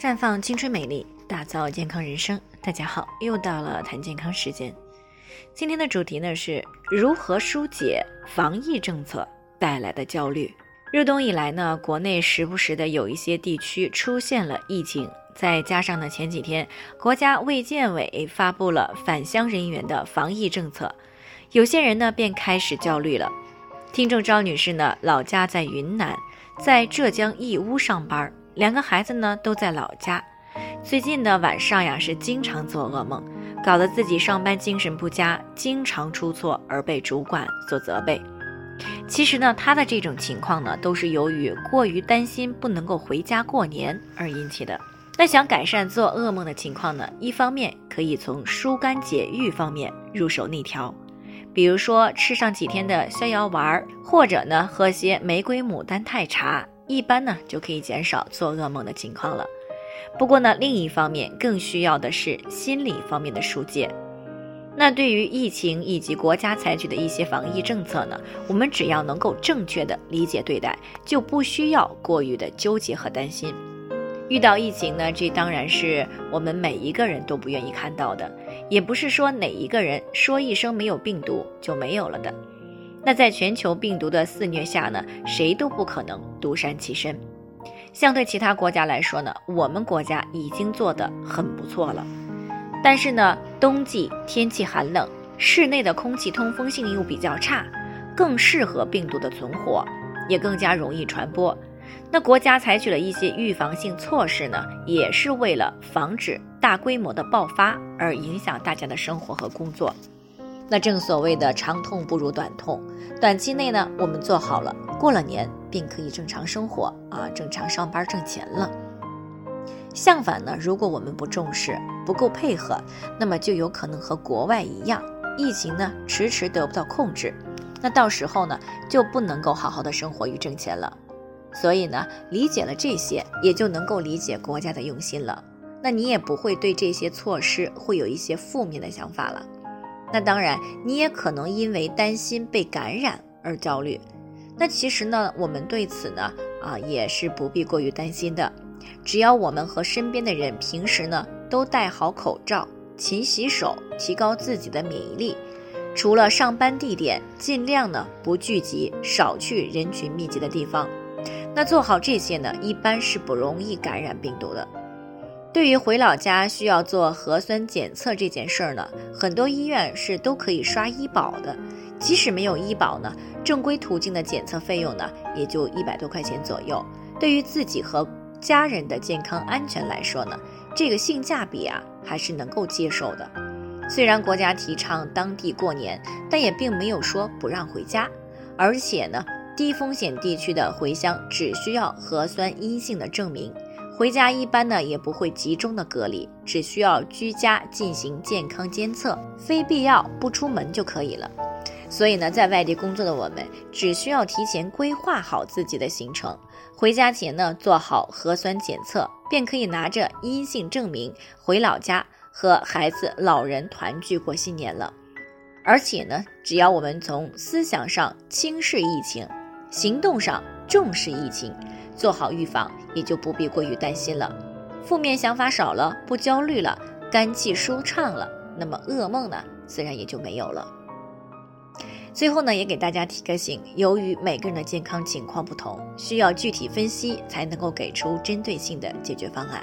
绽放青春美丽，打造健康人生。大家好，又到了谈健康时间。今天的主题呢是如何疏解防疫政策带来的焦虑。入冬以来呢，国内时不时的有一些地区出现了疫情，再加上呢前几天国家卫健委发布了返乡人员的防疫政策，有些人呢便开始焦虑了。听众赵女士呢，老家在云南，在浙江义乌上班儿。两个孩子呢都在老家，最近的晚上呀是经常做噩梦，搞得自己上班精神不佳，经常出错而被主管所责备。其实呢，他的这种情况呢都是由于过于担心不能够回家过年而引起的。那想改善做噩梦的情况呢，一方面可以从疏肝解郁方面入手内调，比如说吃上几天的逍遥丸，或者呢喝些玫瑰牡丹泰茶。一般呢就可以减少做噩梦的情况了。不过呢，另一方面更需要的是心理方面的疏解。那对于疫情以及国家采取的一些防疫政策呢，我们只要能够正确的理解对待，就不需要过于的纠结和担心。遇到疫情呢，这当然是我们每一个人都不愿意看到的，也不是说哪一个人说一声没有病毒就没有了的。那在全球病毒的肆虐下呢，谁都不可能独善其身。相对其他国家来说呢，我们国家已经做得很不错了。但是呢，冬季天气寒冷，室内的空气通风性又比较差，更适合病毒的存活，也更加容易传播。那国家采取了一些预防性措施呢，也是为了防止大规模的爆发而影响大家的生活和工作。那正所谓的长痛不如短痛，短期内呢，我们做好了，过了年便可以正常生活啊，正常上班挣钱了。相反呢，如果我们不重视，不够配合，那么就有可能和国外一样，疫情呢迟迟得不到控制，那到时候呢就不能够好好的生活与挣钱了。所以呢，理解了这些，也就能够理解国家的用心了。那你也不会对这些措施会有一些负面的想法了。那当然，你也可能因为担心被感染而焦虑。那其实呢，我们对此呢，啊，也是不必过于担心的。只要我们和身边的人平时呢都戴好口罩、勤洗手，提高自己的免疫力。除了上班地点，尽量呢不聚集，少去人群密集的地方。那做好这些呢，一般是不容易感染病毒的。对于回老家需要做核酸检测这件事儿呢，很多医院是都可以刷医保的。即使没有医保呢，正规途径的检测费用呢，也就一百多块钱左右。对于自己和家人的健康安全来说呢，这个性价比啊还是能够接受的。虽然国家提倡当地过年，但也并没有说不让回家。而且呢，低风险地区的回乡只需要核酸阴性的证明。回家一般呢也不会集中的隔离，只需要居家进行健康监测，非必要不出门就可以了。所以呢，在外地工作的我们，只需要提前规划好自己的行程，回家前呢做好核酸检测，便可以拿着阴性证明回老家和孩子、老人团聚过新年了。而且呢，只要我们从思想上轻视疫情，行动上重视疫情。做好预防，也就不必过于担心了，负面想法少了，不焦虑了，肝气舒畅了，那么噩梦呢，自然也就没有了。最后呢，也给大家提个醒，由于每个人的健康情况不同，需要具体分析才能够给出针对性的解决方案。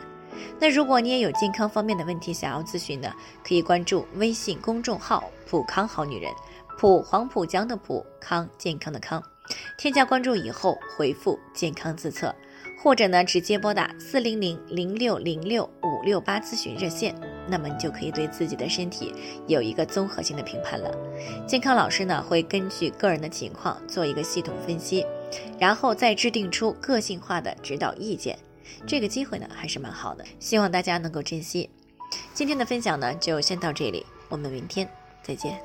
那如果你也有健康方面的问题想要咨询呢，可以关注微信公众号“普康好女人”，普黄浦江的普康健康的康。添加关注以后，回复“健康自测”，或者呢直接拨打四零零零六零六五六八咨询热线，那么你就可以对自己的身体有一个综合性的评判了。健康老师呢会根据个人的情况做一个系统分析，然后再制定出个性化的指导意见。这个机会呢还是蛮好的，希望大家能够珍惜。今天的分享呢就先到这里，我们明天再见。